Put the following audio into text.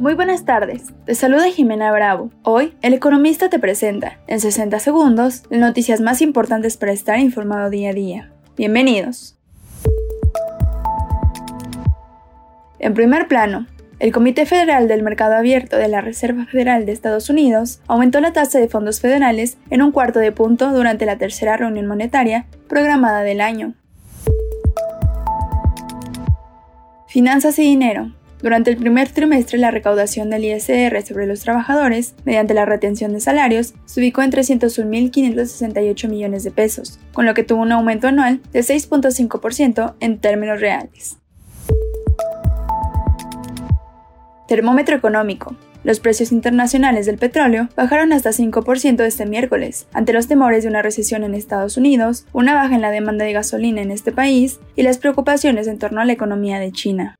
Muy buenas tardes, te saluda Jimena Bravo. Hoy, El Economista te presenta, en 60 segundos, las noticias más importantes para estar informado día a día. Bienvenidos. En primer plano, el Comité Federal del Mercado Abierto de la Reserva Federal de Estados Unidos aumentó la tasa de fondos federales en un cuarto de punto durante la tercera reunión monetaria programada del año. Finanzas y dinero. Durante el primer trimestre, la recaudación del ISR sobre los trabajadores, mediante la retención de salarios, se ubicó en 301.568 millones de pesos, con lo que tuvo un aumento anual de 6.5% en términos reales. Termómetro económico. Los precios internacionales del petróleo bajaron hasta 5% este miércoles, ante los temores de una recesión en Estados Unidos, una baja en la demanda de gasolina en este país y las preocupaciones en torno a la economía de China.